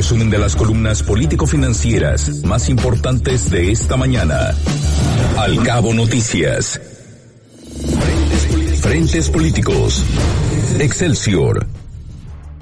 resumen de las columnas político-financieras más importantes de esta mañana. Al cabo noticias. Frentes políticos. Excelsior.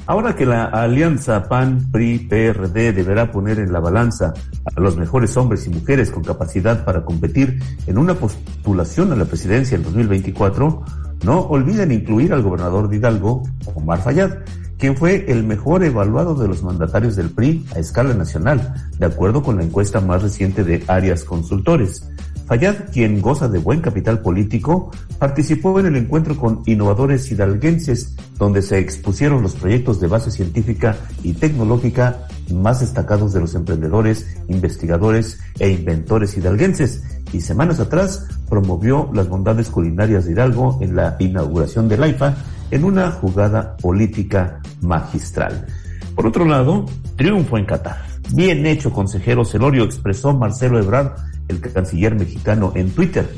Ahora que la alianza PAN-PRI-PRD deberá poner en la balanza a los mejores hombres y mujeres con capacidad para competir en una postulación a la presidencia en 2024, no olviden incluir al gobernador de Hidalgo, Omar Fayad, quien fue el mejor evaluado de los mandatarios del PRI a escala nacional, de acuerdo con la encuesta más reciente de Arias Consultores. Fayad, quien goza de buen capital político, participó en el encuentro con innovadores hidalguenses, donde se expusieron los proyectos de base científica y tecnológica más destacados de los emprendedores, investigadores e inventores hidalguenses, y semanas atrás promovió las bondades culinarias de Hidalgo en la inauguración del AIFA en una jugada política magistral. Por otro lado, triunfo en Qatar. Bien hecho, consejero Celorio, expresó Marcelo Ebrard el canciller mexicano en Twitter.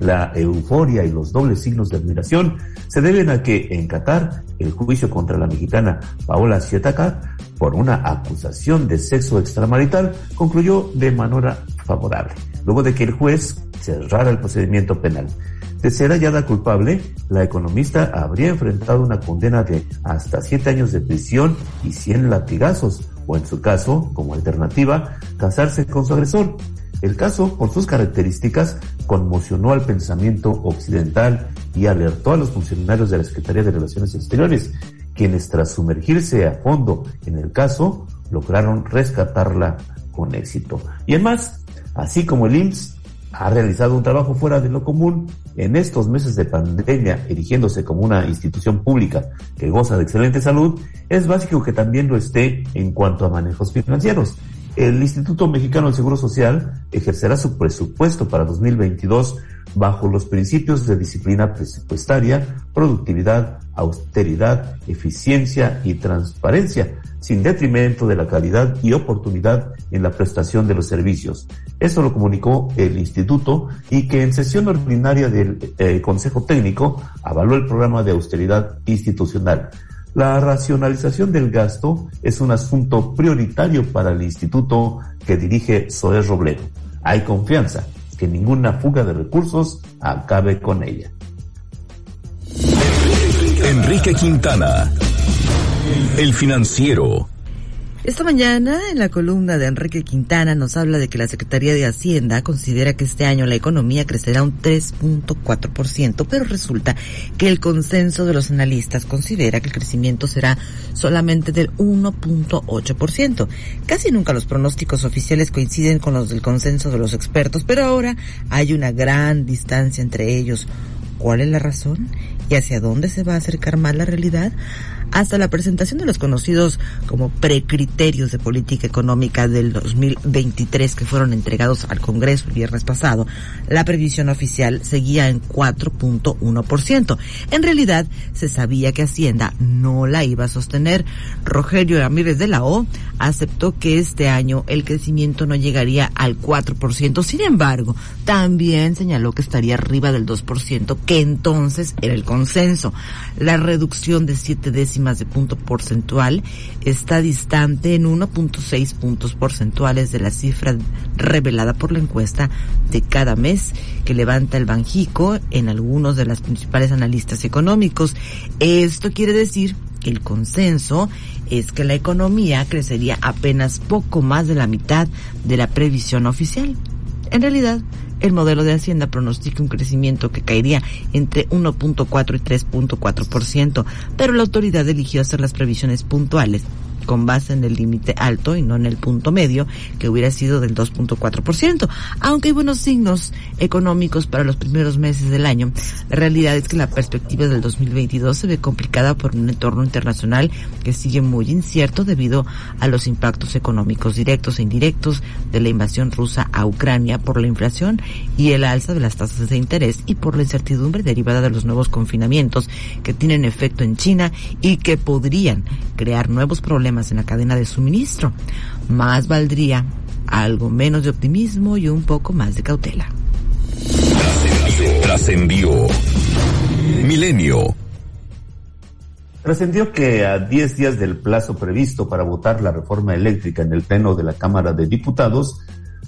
La euforia y los dobles signos de admiración se deben a que en Qatar el juicio contra la mexicana Paola Sietaka por una acusación de sexo extramarital concluyó de manera favorable, luego de que el juez cerrara el procedimiento penal. De ser hallada culpable, la economista habría enfrentado una condena de hasta siete años de prisión y 100 latigazos, o en su caso, como alternativa, casarse con su agresor. El caso, por sus características, conmocionó al pensamiento occidental y alertó a los funcionarios de la Secretaría de Relaciones Exteriores, quienes tras sumergirse a fondo en el caso, lograron rescatarla con éxito. Y además, así como el IMSS ha realizado un trabajo fuera de lo común en estos meses de pandemia, erigiéndose como una institución pública que goza de excelente salud, es básico que también lo esté en cuanto a manejos financieros. El Instituto Mexicano del Seguro Social ejercerá su presupuesto para 2022 bajo los principios de disciplina presupuestaria, productividad, austeridad, eficiencia y transparencia, sin detrimento de la calidad y oportunidad en la prestación de los servicios. Eso lo comunicó el instituto y que en sesión ordinaria del eh, Consejo Técnico avaló el programa de austeridad institucional. La racionalización del gasto es un asunto prioritario para el instituto que dirige Zoé Robledo. Hay confianza que ninguna fuga de recursos acabe con ella. Enrique Quintana, el financiero. Esta mañana, en la columna de Enrique Quintana, nos habla de que la Secretaría de Hacienda considera que este año la economía crecerá un 3.4%, pero resulta que el consenso de los analistas considera que el crecimiento será solamente del 1.8%. Casi nunca los pronósticos oficiales coinciden con los del consenso de los expertos, pero ahora hay una gran distancia entre ellos. ¿Cuál es la razón? ¿Y hacia dónde se va a acercar más la realidad? hasta la presentación de los conocidos como precriterios de política económica del 2023 que fueron entregados al Congreso el viernes pasado, la previsión oficial seguía en 4.1%. En realidad, se sabía que Hacienda no la iba a sostener. Rogelio Ramírez de la O aceptó que este año el crecimiento no llegaría al 4%. Sin embargo, también señaló que estaría arriba del 2%, entonces era el consenso. La reducción de siete décimas de punto porcentual está distante en 1.6 puntos porcentuales de la cifra revelada por la encuesta de cada mes que levanta el Banjico en algunos de los principales analistas económicos. Esto quiere decir que el consenso es que la economía crecería apenas poco más de la mitad de la previsión oficial. En realidad, el modelo de Hacienda pronostica un crecimiento que caería entre 1.4 y 3.4%, pero la autoridad eligió hacer las previsiones puntuales con base en el límite alto y no en el punto medio, que hubiera sido del 2.4%. Aunque hay buenos signos económicos para los primeros meses del año, la realidad es que la perspectiva del 2022 se ve complicada por un entorno internacional que sigue muy incierto debido a los impactos económicos directos e indirectos de la invasión rusa a Ucrania por la inflación y el alza de las tasas de interés y por la incertidumbre derivada de los nuevos confinamientos que tienen efecto en China y que podrían crear nuevos problemas en la cadena de suministro. Más valdría algo menos de optimismo y un poco más de cautela. Trascendió. Milenio Trascendió que a 10 días del plazo previsto para votar la reforma eléctrica en el Pleno de la Cámara de Diputados,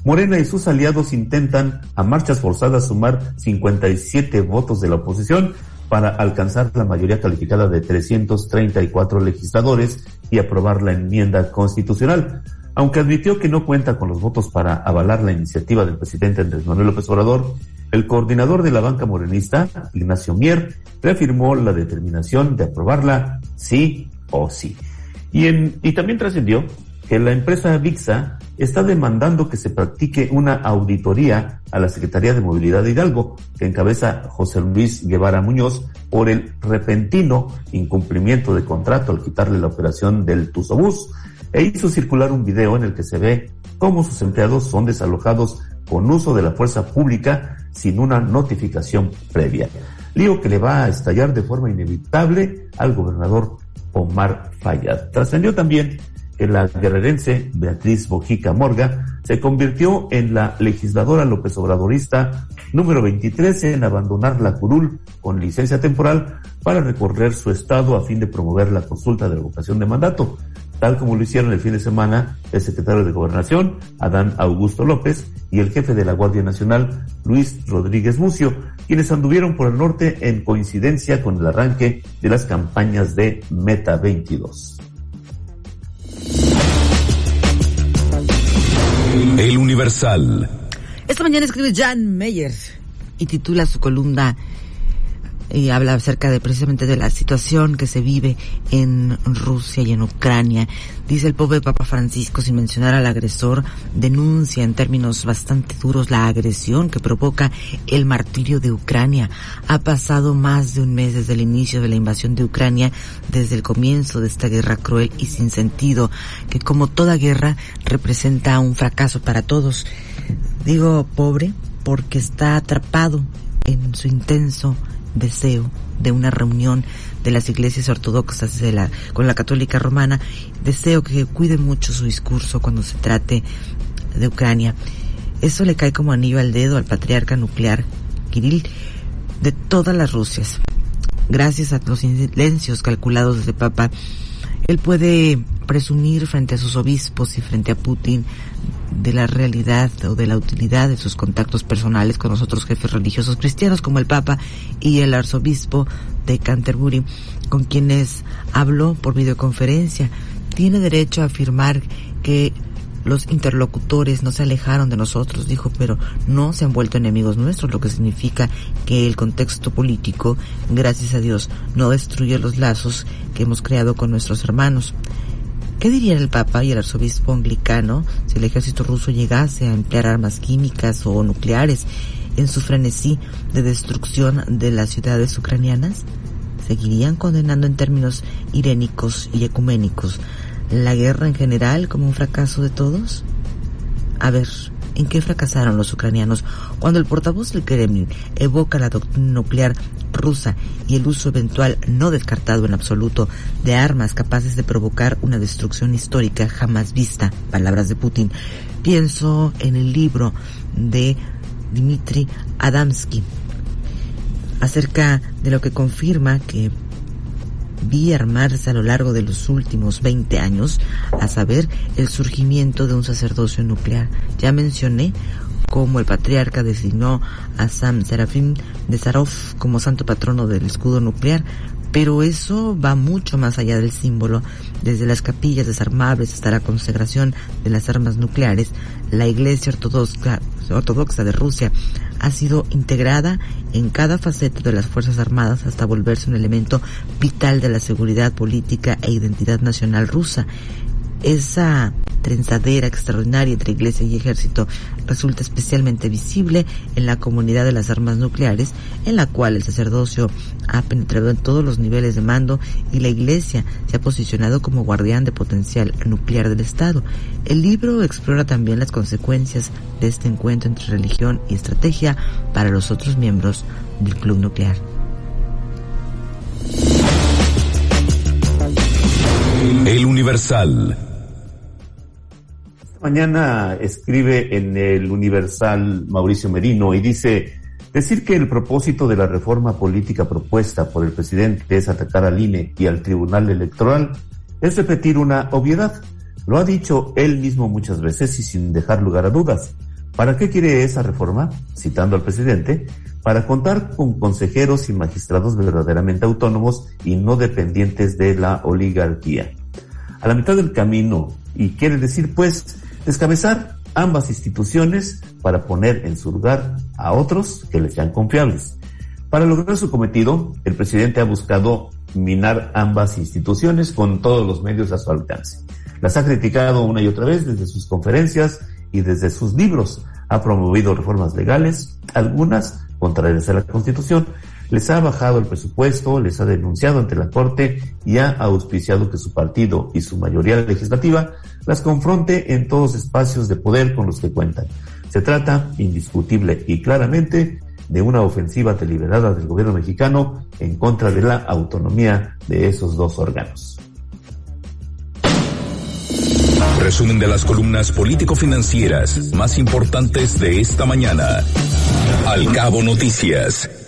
Morena y sus aliados intentan a marchas forzadas sumar 57 votos de la oposición para alcanzar la mayoría calificada de 334 legisladores y aprobar la enmienda constitucional. Aunque admitió que no cuenta con los votos para avalar la iniciativa del presidente Andrés Manuel López Obrador, el coordinador de la banca morenista, Ignacio Mier, reafirmó la determinación de aprobarla sí o sí. Y, y también trascendió que la empresa VIXA está demandando que se practique una auditoría a la Secretaría de Movilidad de Hidalgo, que encabeza José Luis Guevara Muñoz, por el repentino incumplimiento de contrato al quitarle la operación del Tuzobús, e hizo circular un video en el que se ve cómo sus empleados son desalojados con uso de la fuerza pública sin una notificación previa. Lío que le va a estallar de forma inevitable al gobernador Omar Fayad. Trascendió también que la guerrerense Beatriz Bojica Morga se convirtió en la legisladora López Obradorista número 23 en abandonar la curul con licencia temporal para recorrer su estado a fin de promover la consulta de revocación de mandato, tal como lo hicieron el fin de semana el secretario de Gobernación, Adán Augusto López, y el jefe de la Guardia Nacional, Luis Rodríguez Mucio, quienes anduvieron por el norte en coincidencia con el arranque de las campañas de Meta 22. El Universal. Esta mañana escribe Jan Meyer y titula su columna y habla acerca de precisamente de la situación que se vive en Rusia y en Ucrania. Dice el pobre Papa Francisco, sin mencionar al agresor, denuncia en términos bastante duros la agresión que provoca el martirio de Ucrania. Ha pasado más de un mes desde el inicio de la invasión de Ucrania, desde el comienzo de esta guerra cruel y sin sentido, que como toda guerra representa un fracaso para todos. Digo pobre porque está atrapado en su intenso deseo de una reunión de las iglesias ortodoxas de la, con la católica romana. Deseo que cuide mucho su discurso cuando se trate de Ucrania. Eso le cae como anillo al dedo al patriarca nuclear Kirill de todas las Rusias. Gracias a los silencios calculados desde Papa, él puede presumir frente a sus obispos y frente a Putin de la realidad o de la utilidad de sus contactos personales con los otros jefes religiosos cristianos como el Papa y el arzobispo de Canterbury, con quienes habló por videoconferencia. Tiene derecho a afirmar que los interlocutores no se alejaron de nosotros, dijo, pero no se han vuelto enemigos nuestros, lo que significa que el contexto político, gracias a Dios, no destruye los lazos que hemos creado con nuestros hermanos. ¿Qué dirían el Papa y el arzobispo anglicano si el ejército ruso llegase a emplear armas químicas o nucleares en su frenesí de destrucción de las ciudades ucranianas? ¿Seguirían condenando en términos irénicos y ecuménicos la guerra en general como un fracaso de todos? A ver, ¿en qué fracasaron los ucranianos cuando el portavoz del Kremlin evoca la doctrina nuclear rusa y el uso eventual no descartado en absoluto de armas capaces de provocar una destrucción histórica jamás vista, palabras de Putin. Pienso en el libro de Dmitry Adamsky acerca de lo que confirma que vi armarse a lo largo de los últimos 20 años, a saber, el surgimiento de un sacerdocio nuclear. Ya mencioné cómo el patriarca designó a Sam Serafim de Sarov como santo patrono del escudo nuclear, pero eso va mucho más allá del símbolo. Desde las capillas desarmables hasta la consagración de las armas nucleares, la Iglesia Ortodoxa, Ortodoxa de Rusia ha sido integrada en cada faceta de las Fuerzas Armadas hasta volverse un elemento vital de la seguridad política e identidad nacional rusa. Esa trenzadera extraordinaria entre iglesia y ejército resulta especialmente visible en la comunidad de las armas nucleares, en la cual el sacerdocio ha penetrado en todos los niveles de mando y la iglesia se ha posicionado como guardián de potencial nuclear del Estado. El libro explora también las consecuencias de este encuentro entre religión y estrategia para los otros miembros del club nuclear. El Universal mañana escribe en el Universal Mauricio Merino y dice, Decir que el propósito de la reforma política propuesta por el presidente es atacar al INE y al Tribunal Electoral es repetir una obviedad. Lo ha dicho él mismo muchas veces y sin dejar lugar a dudas. ¿Para qué quiere esa reforma? Citando al presidente, para contar con consejeros y magistrados verdaderamente autónomos y no dependientes de la oligarquía. A la mitad del camino, y quiere decir pues descabezar ambas instituciones para poner en su lugar a otros que les sean confiables. Para lograr su cometido, el presidente ha buscado minar ambas instituciones con todos los medios a su alcance. Las ha criticado una y otra vez desde sus conferencias y desde sus libros. Ha promovido reformas legales, algunas contrarias a la Constitución, les ha bajado el presupuesto, les ha denunciado ante la Corte y ha auspiciado que su partido y su mayoría legislativa las confronte en todos espacios de poder con los que cuentan. Se trata, indiscutible y claramente, de una ofensiva deliberada del gobierno mexicano en contra de la autonomía de esos dos órganos. Resumen de las columnas político-financieras más importantes de esta mañana. Al cabo noticias.